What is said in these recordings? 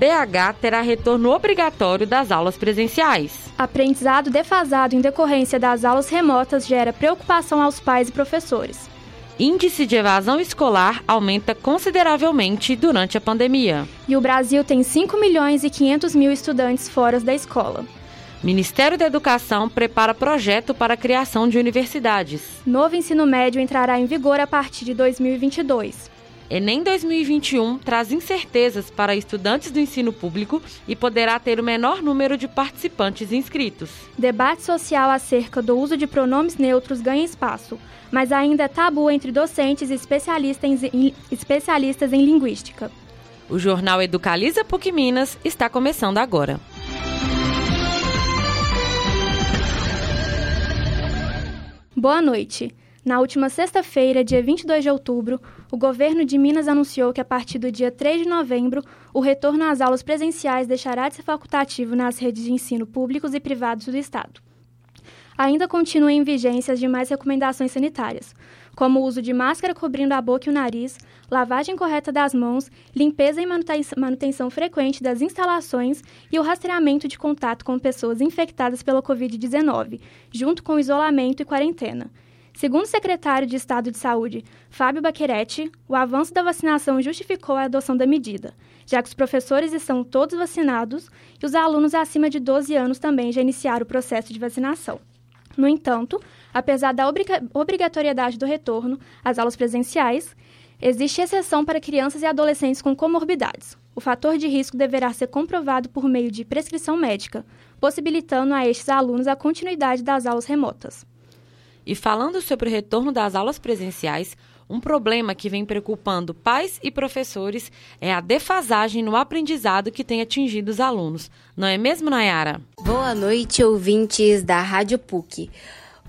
BH terá retorno obrigatório das aulas presenciais. Aprendizado defasado em decorrência das aulas remotas gera preocupação aos pais e professores. Índice de evasão escolar aumenta consideravelmente durante a pandemia. E o Brasil tem 5 milhões e 500 mil estudantes fora da escola. Ministério da Educação prepara projeto para a criação de universidades. Novo ensino médio entrará em vigor a partir de 2022. Enem 2021 traz incertezas para estudantes do ensino público e poderá ter o menor número de participantes inscritos. Debate social acerca do uso de pronomes neutros ganha espaço, mas ainda é tabu entre docentes e especialistas em, especialistas em linguística. O jornal Educaliza PUC Minas está começando agora. Boa noite. Na última sexta-feira, dia 22 de outubro, o governo de Minas anunciou que a partir do dia 3 de novembro, o retorno às aulas presenciais deixará de ser facultativo nas redes de ensino públicos e privados do Estado. Ainda continuam em vigência as demais recomendações sanitárias, como o uso de máscara cobrindo a boca e o nariz, lavagem correta das mãos, limpeza e manutenção frequente das instalações e o rastreamento de contato com pessoas infectadas pela Covid-19, junto com isolamento e quarentena. Segundo o secretário de Estado de Saúde, Fábio Baqueretti, o avanço da vacinação justificou a adoção da medida, já que os professores estão todos vacinados e os alunos acima de 12 anos também já iniciaram o processo de vacinação. No entanto, apesar da obrigatoriedade do retorno às aulas presenciais, existe exceção para crianças e adolescentes com comorbidades. O fator de risco deverá ser comprovado por meio de prescrição médica, possibilitando a estes alunos a continuidade das aulas remotas. E falando sobre o retorno das aulas presenciais, um problema que vem preocupando pais e professores é a defasagem no aprendizado que tem atingido os alunos. Não é mesmo, Nayara? Boa noite, ouvintes da Rádio PUC.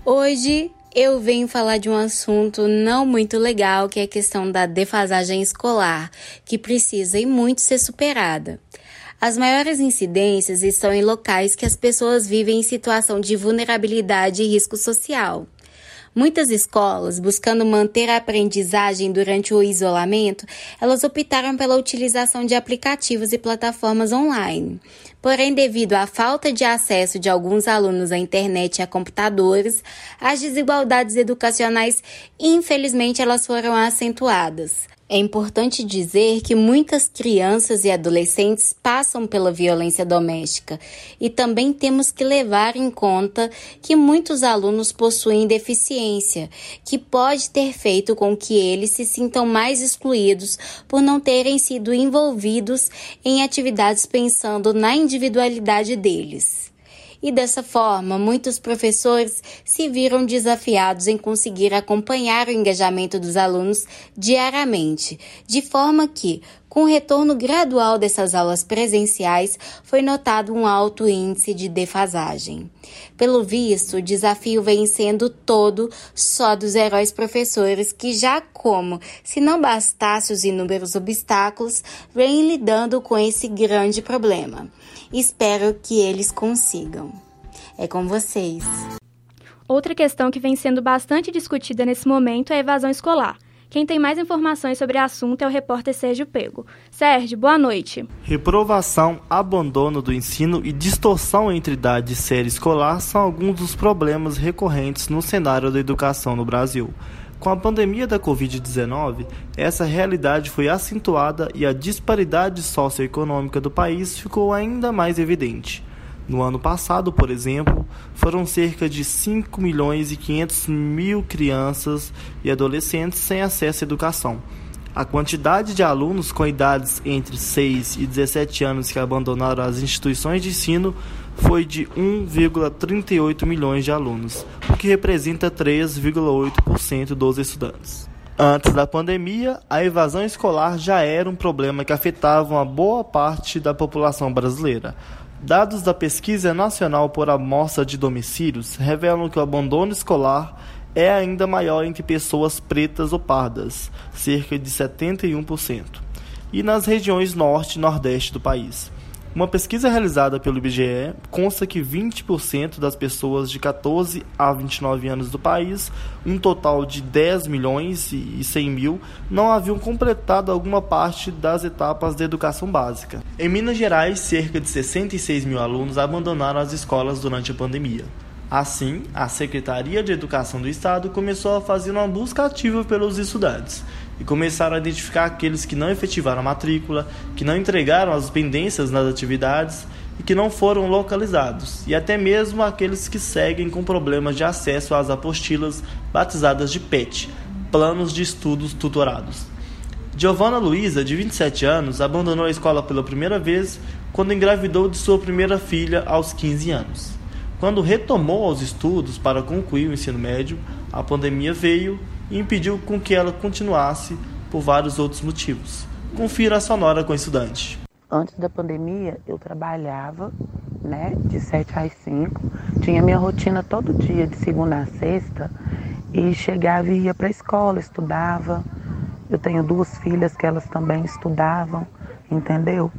Hoje eu venho falar de um assunto não muito legal, que é a questão da defasagem escolar, que precisa e muito ser superada. As maiores incidências estão em locais que as pessoas vivem em situação de vulnerabilidade e risco social. Muitas escolas, buscando manter a aprendizagem durante o isolamento, elas optaram pela utilização de aplicativos e plataformas online. Porém, devido à falta de acesso de alguns alunos à internet e a computadores, as desigualdades educacionais, infelizmente, elas foram acentuadas. É importante dizer que muitas crianças e adolescentes passam pela violência doméstica. E também temos que levar em conta que muitos alunos possuem deficiência, que pode ter feito com que eles se sintam mais excluídos por não terem sido envolvidos em atividades pensando na individualidade deles e dessa forma muitos professores se viram desafiados em conseguir acompanhar o engajamento dos alunos diariamente, de forma que, com o retorno gradual dessas aulas presenciais, foi notado um alto índice de defasagem. Pelo visto, o desafio vem sendo todo só dos heróis professores que já como, se não bastasse os inúmeros obstáculos, vêm lidando com esse grande problema. Espero que eles consigam. É com vocês. Outra questão que vem sendo bastante discutida nesse momento é a evasão escolar. Quem tem mais informações sobre o assunto é o repórter Sérgio Pego. Sérgio, boa noite. Reprovação, abandono do ensino e distorção entre idade e série escolar são alguns dos problemas recorrentes no cenário da educação no Brasil. Com a pandemia da Covid-19, essa realidade foi acentuada e a disparidade socioeconômica do país ficou ainda mais evidente. No ano passado, por exemplo, foram cerca de 5 milhões e 500 mil crianças e adolescentes sem acesso à educação. A quantidade de alunos com idades entre 6 e 17 anos que abandonaram as instituições de ensino foi de 1,38 milhões de alunos, o que representa 3,8% dos estudantes. Antes da pandemia, a evasão escolar já era um problema que afetava uma boa parte da população brasileira. Dados da Pesquisa Nacional por Amostra de Domicílios revelam que o abandono escolar é ainda maior entre pessoas pretas ou pardas, cerca de 71%, e nas regiões norte e nordeste do país. Uma pesquisa realizada pelo IBGE consta que 20% das pessoas de 14 a 29 anos do país, um total de 10 milhões e 100 mil, não haviam completado alguma parte das etapas da educação básica. Em Minas Gerais, cerca de 66 mil alunos abandonaram as escolas durante a pandemia. Assim, a Secretaria de Educação do Estado começou a fazer uma busca ativa pelos estudantes e começaram a identificar aqueles que não efetivaram a matrícula, que não entregaram as pendências nas atividades e que não foram localizados, e até mesmo aqueles que seguem com problemas de acesso às apostilas batizadas de PET, Planos de Estudos Tutorados. Giovanna Luiza, de 27 anos, abandonou a escola pela primeira vez quando engravidou de sua primeira filha aos 15 anos. Quando retomou os estudos para concluir o ensino médio, a pandemia veio e impediu com que ela continuasse por vários outros motivos. Confira a sonora com o estudante. Antes da pandemia, eu trabalhava, né, de 7 às 5. Tinha minha rotina todo dia, de segunda a sexta, e chegava e ia para a escola, estudava. Eu tenho duas filhas que elas também estudavam, entendeu?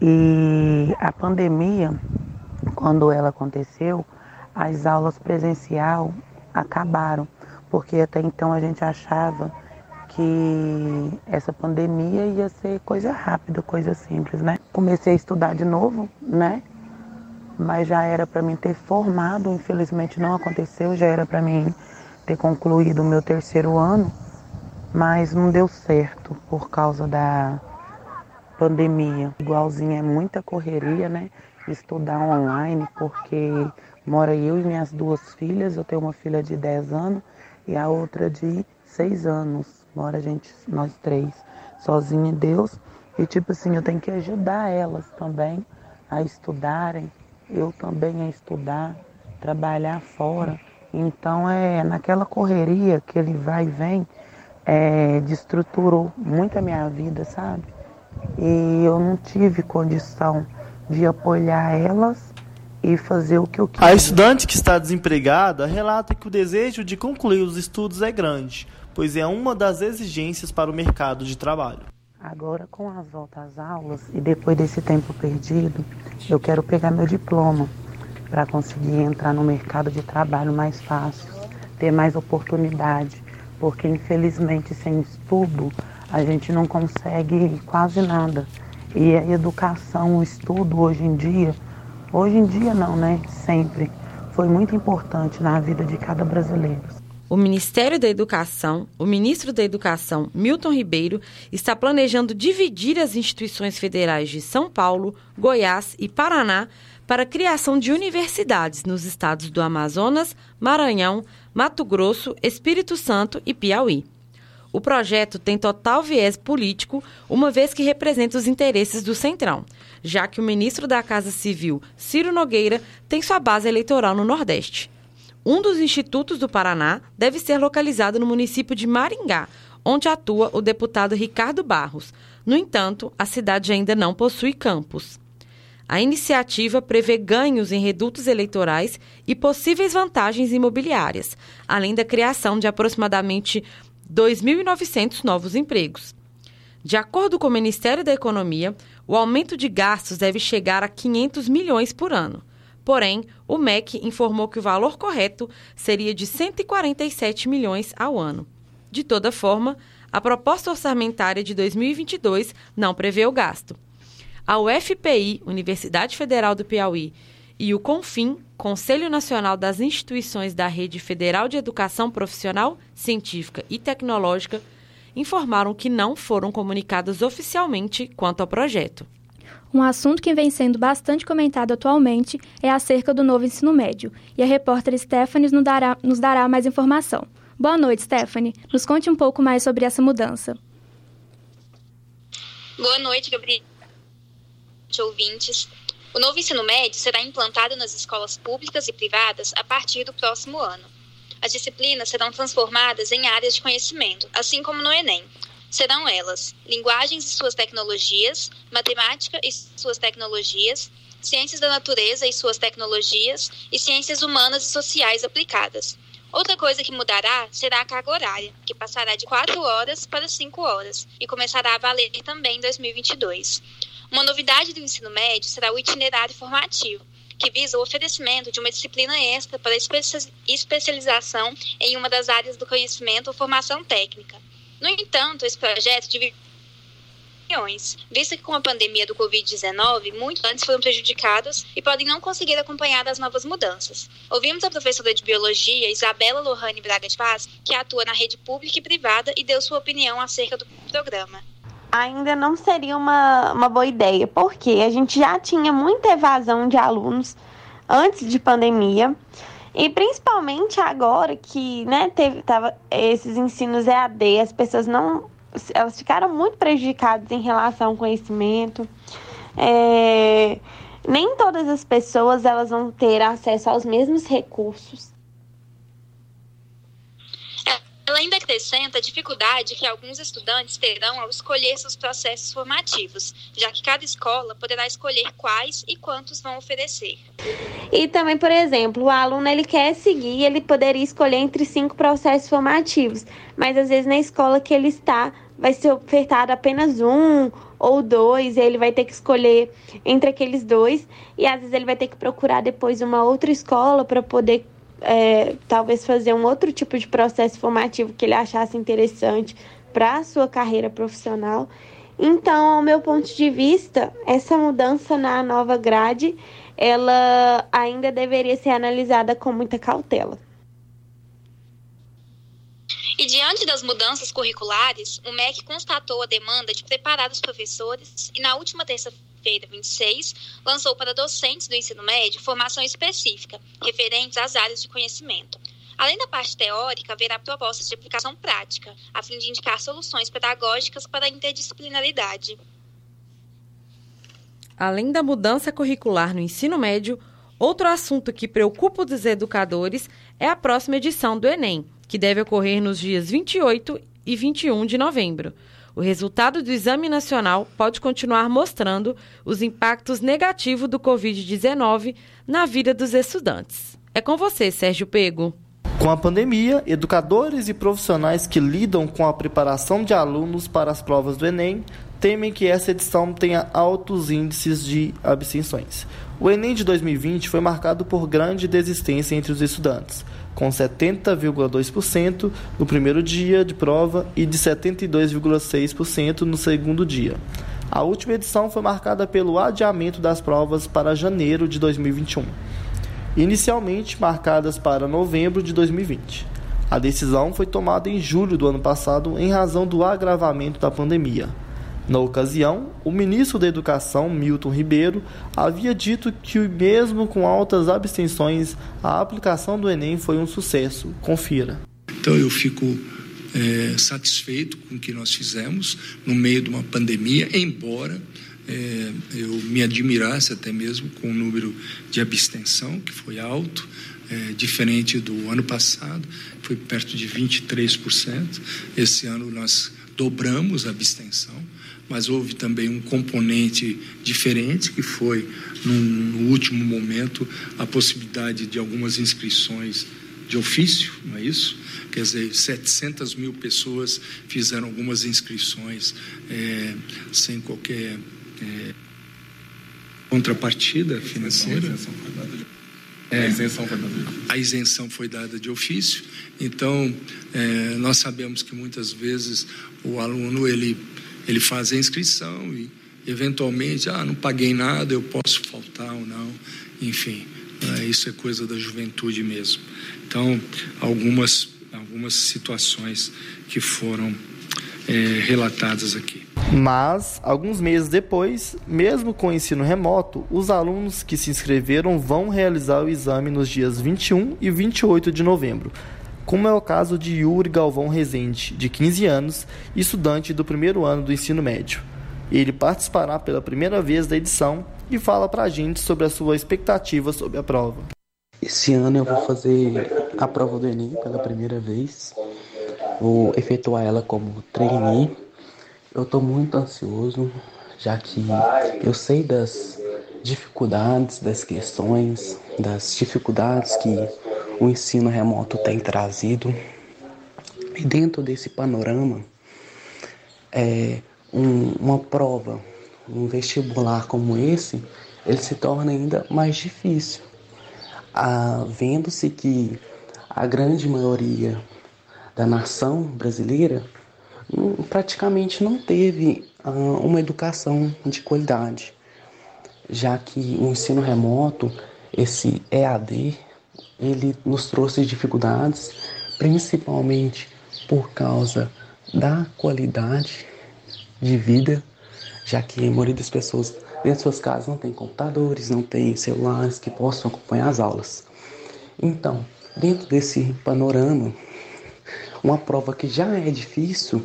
E a pandemia, quando ela aconteceu, as aulas presencial acabaram porque até então a gente achava que essa pandemia ia ser coisa rápida, coisa simples, né? Comecei a estudar de novo, né? Mas já era para mim ter formado, infelizmente não aconteceu, já era para mim ter concluído o meu terceiro ano, mas não deu certo por causa da pandemia. Igualzinho é muita correria, né? Estudar online, porque mora eu e minhas duas filhas, eu tenho uma filha de 10 anos e a outra de seis anos. Mora a gente, nós três, sozinha em Deus. E tipo assim, eu tenho que ajudar elas também a estudarem, eu também a estudar, trabalhar fora. Então é naquela correria que ele vai e vem, é, destruturou muito a minha vida, sabe? E eu não tive condição de apoiar elas e fazer o que eu quero. A estudante que está desempregada relata que o desejo de concluir os estudos é grande, pois é uma das exigências para o mercado de trabalho. Agora, com as voltas às aulas e depois desse tempo perdido, eu quero pegar meu diploma para conseguir entrar no mercado de trabalho mais fácil, ter mais oportunidade, porque infelizmente sem estudo a gente não consegue quase nada. E a educação, o estudo hoje em dia Hoje em dia não, né? Sempre. Foi muito importante na vida de cada brasileiro. O Ministério da Educação, o ministro da Educação, Milton Ribeiro, está planejando dividir as instituições federais de São Paulo, Goiás e Paraná para a criação de universidades nos estados do Amazonas, Maranhão, Mato Grosso, Espírito Santo e Piauí. O projeto tem total viés político, uma vez que representa os interesses do Centrão, já que o ministro da Casa Civil, Ciro Nogueira, tem sua base eleitoral no Nordeste. Um dos institutos do Paraná deve ser localizado no município de Maringá, onde atua o deputado Ricardo Barros. No entanto, a cidade ainda não possui campus. A iniciativa prevê ganhos em redutos eleitorais e possíveis vantagens imobiliárias, além da criação de aproximadamente 2.900 novos empregos. De acordo com o Ministério da Economia, o aumento de gastos deve chegar a 500 milhões por ano. Porém, o MEC informou que o valor correto seria de 147 milhões ao ano. De toda forma, a proposta orçamentária de 2022 não prevê o gasto. A UFPI, Universidade Federal do Piauí, e o CONFIN, Conselho Nacional das Instituições da Rede Federal de Educação Profissional, Científica e Tecnológica, informaram que não foram comunicados oficialmente quanto ao projeto. Um assunto que vem sendo bastante comentado atualmente é acerca do novo ensino médio, e a repórter Stephanie nos dará, nos dará mais informação. Boa noite, Stephanie. Nos conte um pouco mais sobre essa mudança. Boa noite, Gabriel. Ouvintes. O novo ensino médio será implantado nas escolas públicas e privadas a partir do próximo ano. As disciplinas serão transformadas em áreas de conhecimento, assim como no Enem. Serão elas linguagens e suas tecnologias, matemática e suas tecnologias, ciências da natureza e suas tecnologias e ciências humanas e sociais aplicadas. Outra coisa que mudará será a carga horária, que passará de 4 horas para 5 horas e começará a valer também em 2022. Uma novidade do ensino médio será o itinerário formativo, que visa o oferecimento de uma disciplina extra para especialização em uma das áreas do conhecimento ou formação técnica. No entanto, esse projeto divide visto que com a pandemia do Covid-19, muitos estudantes foram prejudicados e podem não conseguir acompanhar as novas mudanças. Ouvimos a professora de Biologia, Isabela Lohane Braga de Paz, que atua na rede pública e privada e deu sua opinião acerca do programa ainda não seria uma, uma boa ideia, porque a gente já tinha muita evasão de alunos antes de pandemia. E principalmente agora que né, teve tava esses ensinos EAD, as pessoas não. Elas ficaram muito prejudicadas em relação ao conhecimento. É, nem todas as pessoas elas vão ter acesso aos mesmos recursos. Ela ainda acrescenta a dificuldade que alguns estudantes terão ao escolher seus processos formativos, já que cada escola poderá escolher quais e quantos vão oferecer. E também, por exemplo, o aluno ele quer seguir, ele poderia escolher entre cinco processos formativos, mas às vezes na escola que ele está vai ser ofertado apenas um ou dois, e ele vai ter que escolher entre aqueles dois, e às vezes ele vai ter que procurar depois uma outra escola para poder é, talvez fazer um outro tipo de processo formativo que ele achasse interessante para a sua carreira profissional. Então, ao meu ponto de vista, essa mudança na nova grade, ela ainda deveria ser analisada com muita cautela. E diante das mudanças curriculares, o MEC constatou a demanda de preparar os professores e na última terça-feira feira 26, lançou para docentes do ensino médio formação específica, referentes às áreas de conhecimento. Além da parte teórica, haverá propostas de aplicação prática, a fim de indicar soluções pedagógicas para a interdisciplinaridade. Além da mudança curricular no ensino médio, outro assunto que preocupa os educadores é a próxima edição do Enem, que deve ocorrer nos dias 28 e 21 de novembro. O resultado do Exame Nacional pode continuar mostrando os impactos negativos do Covid-19 na vida dos estudantes. É com você, Sérgio Pego. Com a pandemia, educadores e profissionais que lidam com a preparação de alunos para as provas do Enem temem que essa edição tenha altos índices de abstenções. O Enem de 2020 foi marcado por grande desistência entre os estudantes com 70,2% no primeiro dia de prova e de 72,6% no segundo dia. A última edição foi marcada pelo adiamento das provas para janeiro de 2021, inicialmente marcadas para novembro de 2020. A decisão foi tomada em julho do ano passado em razão do agravamento da pandemia. Na ocasião, o ministro da Educação, Milton Ribeiro, havia dito que, mesmo com altas abstenções, a aplicação do Enem foi um sucesso. Confira. Então, eu fico é, satisfeito com o que nós fizemos no meio de uma pandemia, embora é, eu me admirasse até mesmo com o número de abstenção, que foi alto, é, diferente do ano passado, foi perto de 23%. Esse ano nós dobramos a abstenção mas houve também um componente diferente, que foi, no último momento, a possibilidade de algumas inscrições de ofício, não é isso? Quer dizer, 700 mil pessoas fizeram algumas inscrições é, sem qualquer é, contrapartida financeira. É, a isenção foi dada de ofício. A isenção foi dada de ofício. Então, é, nós sabemos que muitas vezes o aluno ele ele faz a inscrição e, eventualmente, ah, não paguei nada, eu posso faltar ou não. Enfim, é, isso é coisa da juventude mesmo. Então, algumas, algumas situações que foram é, relatadas aqui. Mas, alguns meses depois, mesmo com o ensino remoto, os alunos que se inscreveram vão realizar o exame nos dias 21 e 28 de novembro como é o caso de Yuri Galvão Rezende, de 15 anos, estudante do primeiro ano do ensino médio. Ele participará pela primeira vez da edição e fala para a gente sobre a sua expectativa sobre a prova. Esse ano eu vou fazer a prova do Enem pela primeira vez. Vou efetuar ela como trainee. Eu estou muito ansioso, já que eu sei das dificuldades, das questões, das dificuldades que o ensino remoto tem trazido. E dentro desse panorama, é, um, uma prova um vestibular como esse, ele se torna ainda mais difícil. Ah, Vendo-se que a grande maioria da nação brasileira hum, praticamente não teve ah, uma educação de qualidade, já que o ensino remoto, esse EAD, ele nos trouxe dificuldades, principalmente por causa da qualidade de vida, já que a maioria das pessoas dentro de suas casas não tem computadores, não tem celulares que possam acompanhar as aulas. Então, dentro desse panorama, uma prova que já é difícil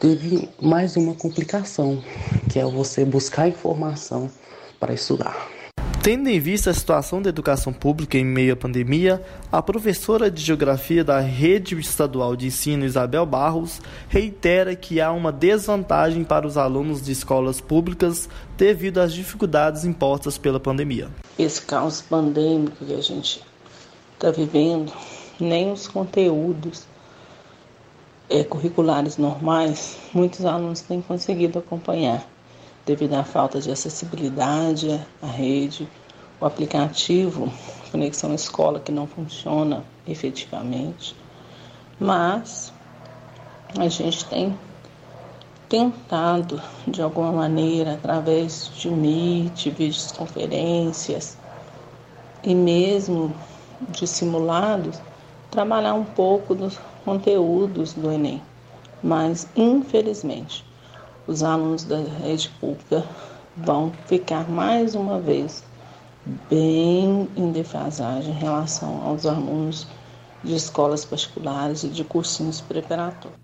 teve mais uma complicação, que é você buscar informação para estudar. Tendo em vista a situação da educação pública em meio à pandemia, a professora de Geografia da Rede Estadual de Ensino, Isabel Barros, reitera que há uma desvantagem para os alunos de escolas públicas devido às dificuldades impostas pela pandemia. Esse caos pandêmico que a gente está vivendo, nem os conteúdos é, curriculares normais, muitos alunos têm conseguido acompanhar devido à falta de acessibilidade à rede, o aplicativo Conexão Escola que não funciona efetivamente, mas a gente tem tentado de alguma maneira através de Meet, vídeos conferências e mesmo de simulados trabalhar um pouco dos conteúdos do Enem. Mas infelizmente os alunos da rede pública vão ficar mais uma vez bem em defasagem em relação aos alunos de escolas particulares e de cursinhos preparatórios.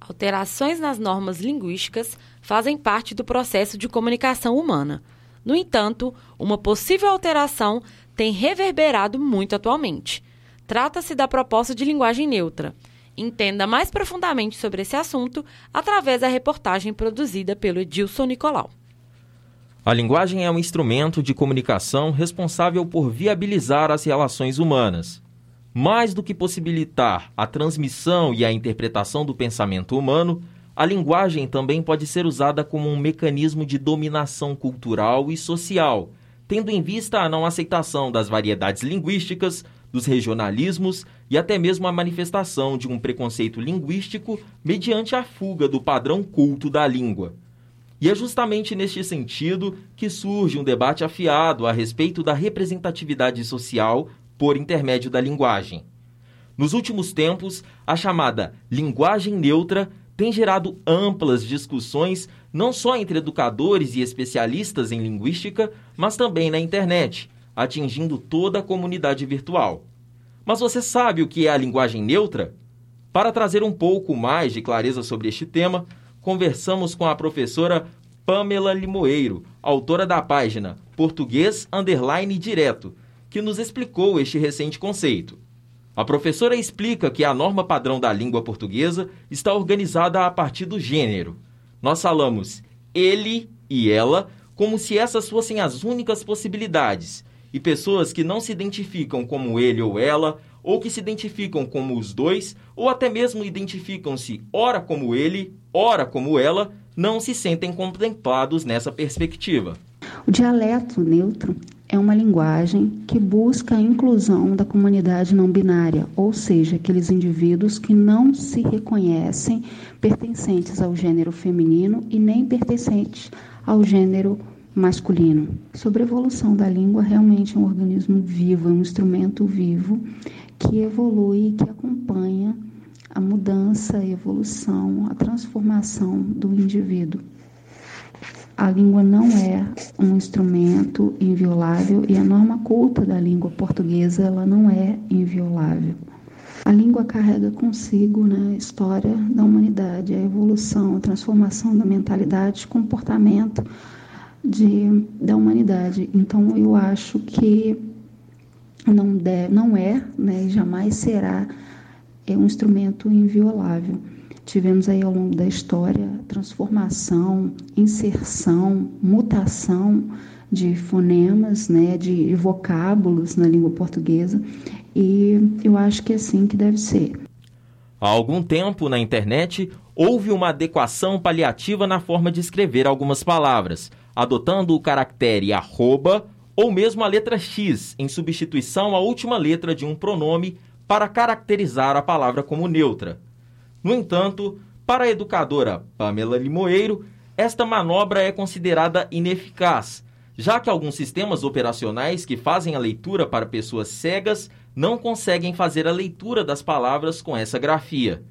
Alterações nas normas linguísticas fazem parte do processo de comunicação humana. No entanto, uma possível alteração tem reverberado muito atualmente. Trata-se da proposta de linguagem neutra, Entenda mais profundamente sobre esse assunto através da reportagem produzida pelo Edilson Nicolau. A linguagem é um instrumento de comunicação responsável por viabilizar as relações humanas. Mais do que possibilitar a transmissão e a interpretação do pensamento humano, a linguagem também pode ser usada como um mecanismo de dominação cultural e social, tendo em vista a não aceitação das variedades linguísticas, dos regionalismos e até mesmo a manifestação de um preconceito linguístico mediante a fuga do padrão culto da língua. E é justamente neste sentido que surge um debate afiado a respeito da representatividade social por intermédio da linguagem. Nos últimos tempos, a chamada linguagem neutra tem gerado amplas discussões não só entre educadores e especialistas em linguística, mas também na internet, atingindo toda a comunidade virtual. Mas você sabe o que é a linguagem neutra? Para trazer um pouco mais de clareza sobre este tema, conversamos com a professora Pamela Limoeiro, autora da página Português Underline Direto, que nos explicou este recente conceito. A professora explica que a norma padrão da língua portuguesa está organizada a partir do gênero. Nós falamos ele e ela como se essas fossem as únicas possibilidades, e pessoas que não se identificam como ele ou ela, ou que se identificam como os dois, ou até mesmo identificam-se ora como ele, ora como ela, não se sentem contemplados nessa perspectiva. O dialeto neutro é uma linguagem que busca a inclusão da comunidade não binária, ou seja, aqueles indivíduos que não se reconhecem pertencentes ao gênero feminino e nem pertencentes ao gênero masculino. Sobre a evolução da língua, realmente é um organismo vivo, é um instrumento vivo que evolui, que acompanha a mudança, a evolução, a transformação do indivíduo. A língua não é um instrumento inviolável e a norma culta da língua portuguesa ela não é inviolável. A língua carrega consigo né, a história da humanidade, a evolução, a transformação da mentalidade, comportamento, de, da humanidade. Então, eu acho que não, não é, né, jamais será é um instrumento inviolável. Tivemos aí ao longo da história transformação, inserção, mutação de fonemas, né, de vocábulos na língua portuguesa, e eu acho que é assim que deve ser. Há algum tempo, na internet, houve uma adequação paliativa na forma de escrever algumas palavras, adotando o caractere arroba ou mesmo a letra X em substituição à última letra de um pronome para caracterizar a palavra como neutra. No entanto, para a educadora Pamela Limoeiro, esta manobra é considerada ineficaz, já que alguns sistemas operacionais que fazem a leitura para pessoas cegas não conseguem fazer a leitura das palavras com essa grafia.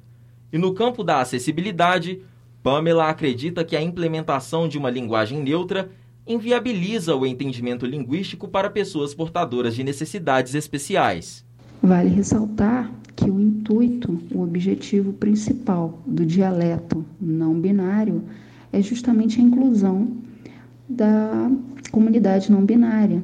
E no campo da acessibilidade, Pamela acredita que a implementação de uma linguagem neutra inviabiliza o entendimento linguístico para pessoas portadoras de necessidades especiais. Vale ressaltar que o intuito, o objetivo principal do dialeto não binário é justamente a inclusão da comunidade não binária,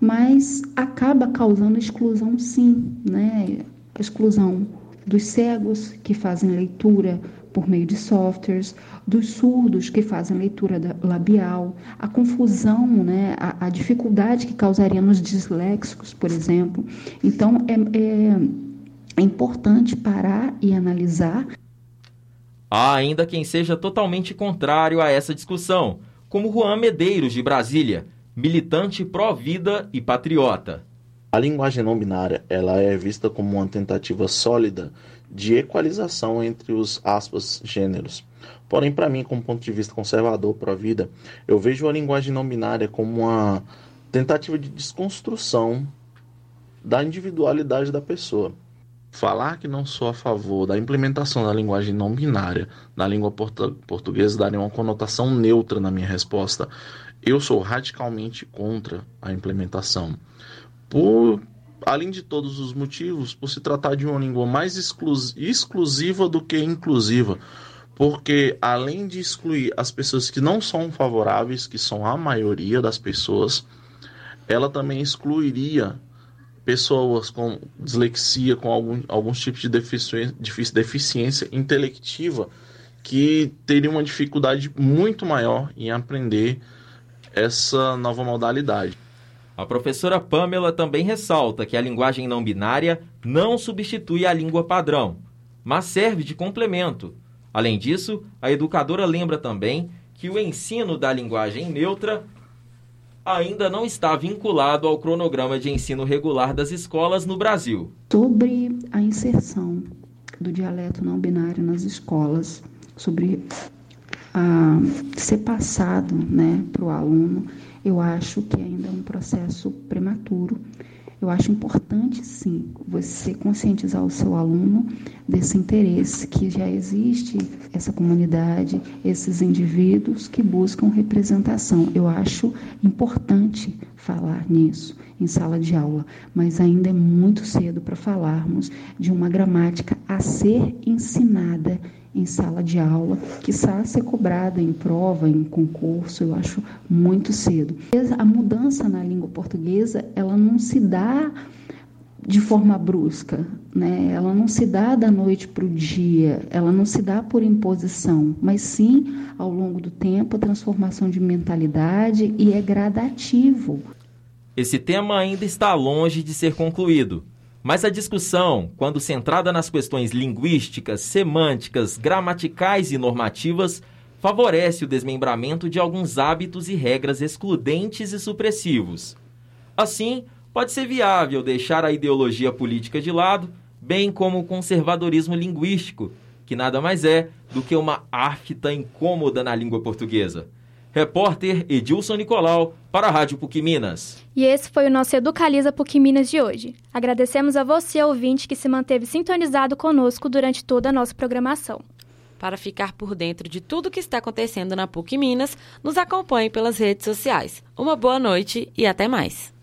mas acaba causando exclusão sim, né? A exclusão dos cegos que fazem leitura por meio de softwares, dos surdos que fazem leitura labial, a confusão, né, a, a dificuldade que causaria nos disléxicos, por exemplo. Então, é, é, é importante parar e analisar. Há ainda quem seja totalmente contrário a essa discussão, como Juan Medeiros, de Brasília, militante pró-vida e patriota. A linguagem não binária ela é vista como uma tentativa sólida de equalização entre os aspas gêneros. Porém, para mim, como ponto de vista conservador para a vida, eu vejo a linguagem não binária como uma tentativa de desconstrução da individualidade da pessoa. Falar que não sou a favor da implementação da linguagem não binária na língua portuguesa daria uma conotação neutra na minha resposta. Eu sou radicalmente contra a implementação. Por além de todos os motivos, por se tratar de uma língua mais exclus exclusiva do que inclusiva. Porque além de excluir as pessoas que não são favoráveis, que são a maioria das pessoas, ela também excluiria pessoas com dislexia, com algum, alguns tipos de deficiência, deficiência intelectiva, que teriam uma dificuldade muito maior em aprender essa nova modalidade. A professora Pamela também ressalta que a linguagem não binária não substitui a língua padrão, mas serve de complemento. Além disso, a educadora lembra também que o ensino da linguagem neutra ainda não está vinculado ao cronograma de ensino regular das escolas no Brasil. Sobre a inserção do dialeto não binário nas escolas, sobre ser passado né, para o aluno, eu acho que ainda é um processo prematuro eu acho importante, sim, você conscientizar o seu aluno desse interesse, que já existe essa comunidade, esses indivíduos que buscam representação. Eu acho importante falar nisso em sala de aula, mas ainda é muito cedo para falarmos de uma gramática a ser ensinada em sala de aula, que ser cobrada em prova, em concurso, eu acho muito cedo. A mudança na língua portuguesa, ela não se dá de forma brusca, né? Ela não se dá da noite para o dia, ela não se dá por imposição, mas sim ao longo do tempo a transformação de mentalidade e é gradativo. Esse tema ainda está longe de ser concluído. Mas a discussão, quando centrada nas questões linguísticas, semânticas, gramaticais e normativas, favorece o desmembramento de alguns hábitos e regras excludentes e supressivos. Assim, pode ser viável deixar a ideologia política de lado, bem como o conservadorismo linguístico, que nada mais é do que uma afta incômoda na língua portuguesa. Repórter Edilson Nicolau, para a Rádio PUC Minas. E esse foi o nosso Educaliza PUC Minas de hoje. Agradecemos a você, ouvinte, que se manteve sintonizado conosco durante toda a nossa programação. Para ficar por dentro de tudo que está acontecendo na PUC Minas, nos acompanhe pelas redes sociais. Uma boa noite e até mais.